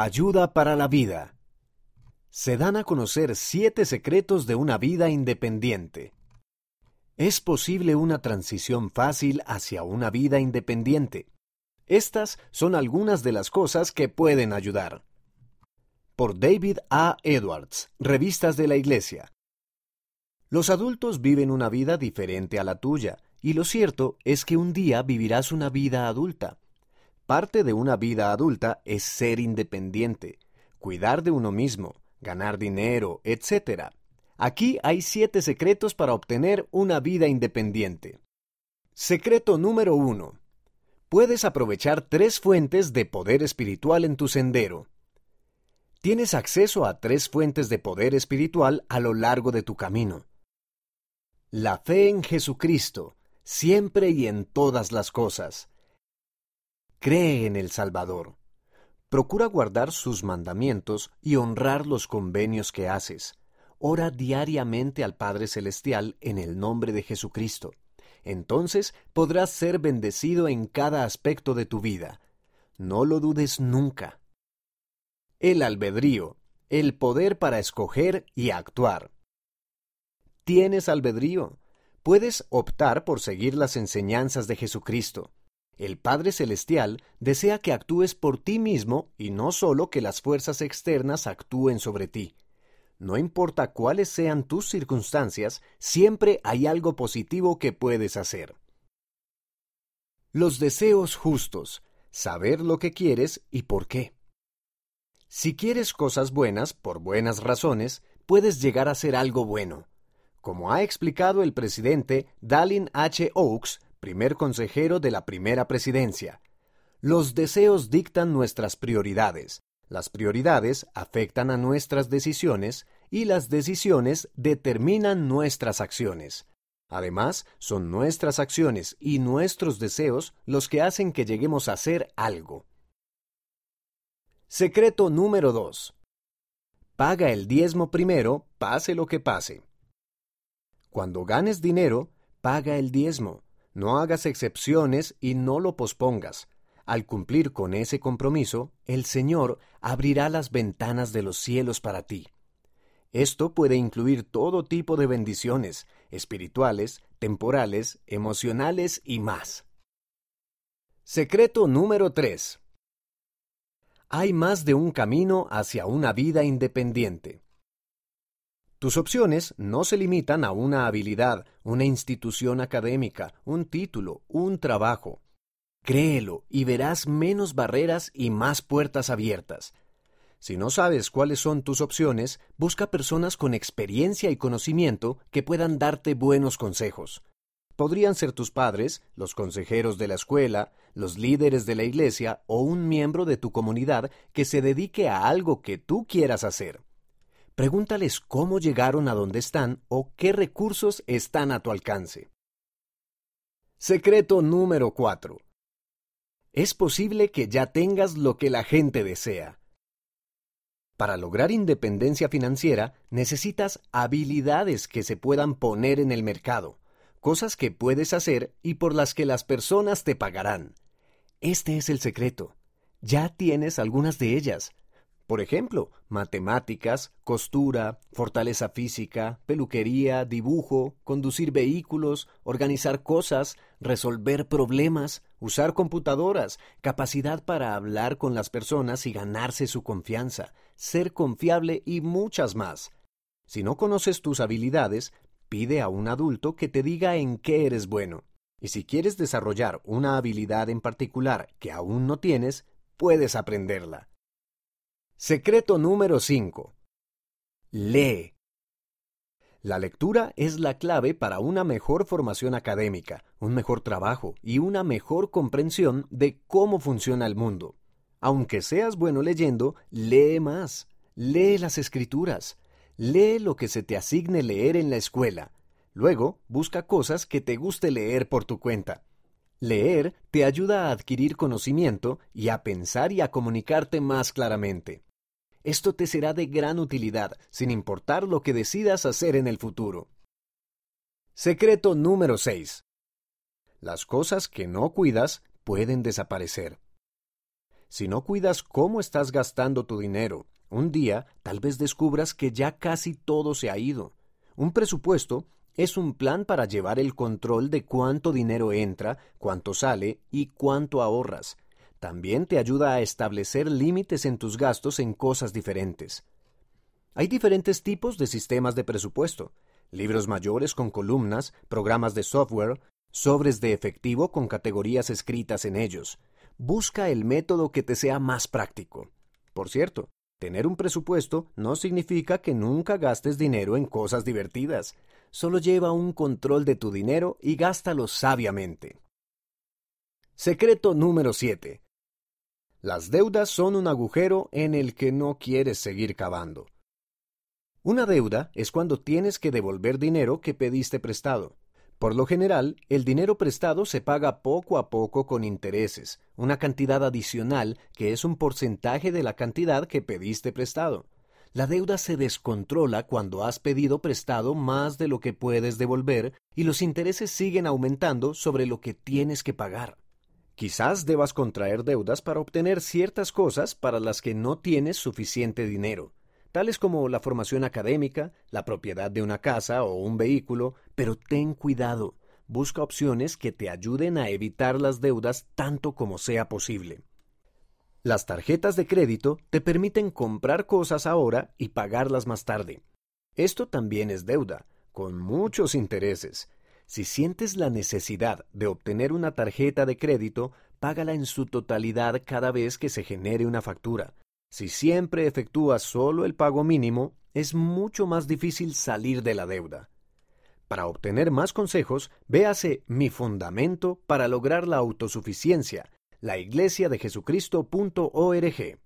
Ayuda para la vida. Se dan a conocer siete secretos de una vida independiente. Es posible una transición fácil hacia una vida independiente. Estas son algunas de las cosas que pueden ayudar. Por David A. Edwards, Revistas de la Iglesia. Los adultos viven una vida diferente a la tuya, y lo cierto es que un día vivirás una vida adulta. Parte de una vida adulta es ser independiente, cuidar de uno mismo, ganar dinero, etc. Aquí hay siete secretos para obtener una vida independiente. Secreto número uno. Puedes aprovechar tres fuentes de poder espiritual en tu sendero. Tienes acceso a tres fuentes de poder espiritual a lo largo de tu camino. La fe en Jesucristo, siempre y en todas las cosas. Cree en el Salvador. Procura guardar sus mandamientos y honrar los convenios que haces. Ora diariamente al Padre Celestial en el nombre de Jesucristo. Entonces podrás ser bendecido en cada aspecto de tu vida. No lo dudes nunca. El albedrío, el poder para escoger y actuar. Tienes albedrío. Puedes optar por seguir las enseñanzas de Jesucristo. El Padre Celestial desea que actúes por ti mismo y no solo que las fuerzas externas actúen sobre ti. No importa cuáles sean tus circunstancias, siempre hay algo positivo que puedes hacer. Los deseos justos. Saber lo que quieres y por qué. Si quieres cosas buenas por buenas razones, puedes llegar a ser algo bueno. Como ha explicado el presidente Dallin H. Oaks, primer consejero de la primera presidencia. Los deseos dictan nuestras prioridades, las prioridades afectan a nuestras decisiones y las decisiones determinan nuestras acciones. Además, son nuestras acciones y nuestros deseos los que hacen que lleguemos a hacer algo. Secreto número 2. Paga el diezmo primero, pase lo que pase. Cuando ganes dinero, paga el diezmo. No hagas excepciones y no lo pospongas. Al cumplir con ese compromiso, el Señor abrirá las ventanas de los cielos para ti. Esto puede incluir todo tipo de bendiciones, espirituales, temporales, emocionales y más. Secreto número 3. Hay más de un camino hacia una vida independiente. Tus opciones no se limitan a una habilidad, una institución académica, un título, un trabajo. Créelo y verás menos barreras y más puertas abiertas. Si no sabes cuáles son tus opciones, busca personas con experiencia y conocimiento que puedan darte buenos consejos. Podrían ser tus padres, los consejeros de la escuela, los líderes de la iglesia o un miembro de tu comunidad que se dedique a algo que tú quieras hacer. Pregúntales cómo llegaron a donde están o qué recursos están a tu alcance. Secreto número 4. Es posible que ya tengas lo que la gente desea. Para lograr independencia financiera necesitas habilidades que se puedan poner en el mercado, cosas que puedes hacer y por las que las personas te pagarán. Este es el secreto. Ya tienes algunas de ellas. Por ejemplo, matemáticas, costura, fortaleza física, peluquería, dibujo, conducir vehículos, organizar cosas, resolver problemas, usar computadoras, capacidad para hablar con las personas y ganarse su confianza, ser confiable y muchas más. Si no conoces tus habilidades, pide a un adulto que te diga en qué eres bueno. Y si quieres desarrollar una habilidad en particular que aún no tienes, puedes aprenderla. Secreto número 5. Lee. La lectura es la clave para una mejor formación académica, un mejor trabajo y una mejor comprensión de cómo funciona el mundo. Aunque seas bueno leyendo, lee más. Lee las escrituras. Lee lo que se te asigne leer en la escuela. Luego, busca cosas que te guste leer por tu cuenta. Leer te ayuda a adquirir conocimiento y a pensar y a comunicarte más claramente. Esto te será de gran utilidad, sin importar lo que decidas hacer en el futuro. Secreto número 6. Las cosas que no cuidas pueden desaparecer. Si no cuidas cómo estás gastando tu dinero, un día tal vez descubras que ya casi todo se ha ido. Un presupuesto es un plan para llevar el control de cuánto dinero entra, cuánto sale y cuánto ahorras. También te ayuda a establecer límites en tus gastos en cosas diferentes. Hay diferentes tipos de sistemas de presupuesto. Libros mayores con columnas, programas de software, sobres de efectivo con categorías escritas en ellos. Busca el método que te sea más práctico. Por cierto, tener un presupuesto no significa que nunca gastes dinero en cosas divertidas solo lleva un control de tu dinero y gástalo sabiamente. Secreto número 7. Las deudas son un agujero en el que no quieres seguir cavando. Una deuda es cuando tienes que devolver dinero que pediste prestado. Por lo general, el dinero prestado se paga poco a poco con intereses, una cantidad adicional que es un porcentaje de la cantidad que pediste prestado. La deuda se descontrola cuando has pedido prestado más de lo que puedes devolver y los intereses siguen aumentando sobre lo que tienes que pagar. Quizás debas contraer deudas para obtener ciertas cosas para las que no tienes suficiente dinero, tales como la formación académica, la propiedad de una casa o un vehículo, pero ten cuidado, busca opciones que te ayuden a evitar las deudas tanto como sea posible. Las tarjetas de crédito te permiten comprar cosas ahora y pagarlas más tarde. Esto también es deuda, con muchos intereses. Si sientes la necesidad de obtener una tarjeta de crédito, págala en su totalidad cada vez que se genere una factura. Si siempre efectúas solo el pago mínimo, es mucho más difícil salir de la deuda. Para obtener más consejos, véase Mi Fundamento para lograr la autosuficiencia la iglesia de Jesucristo.org.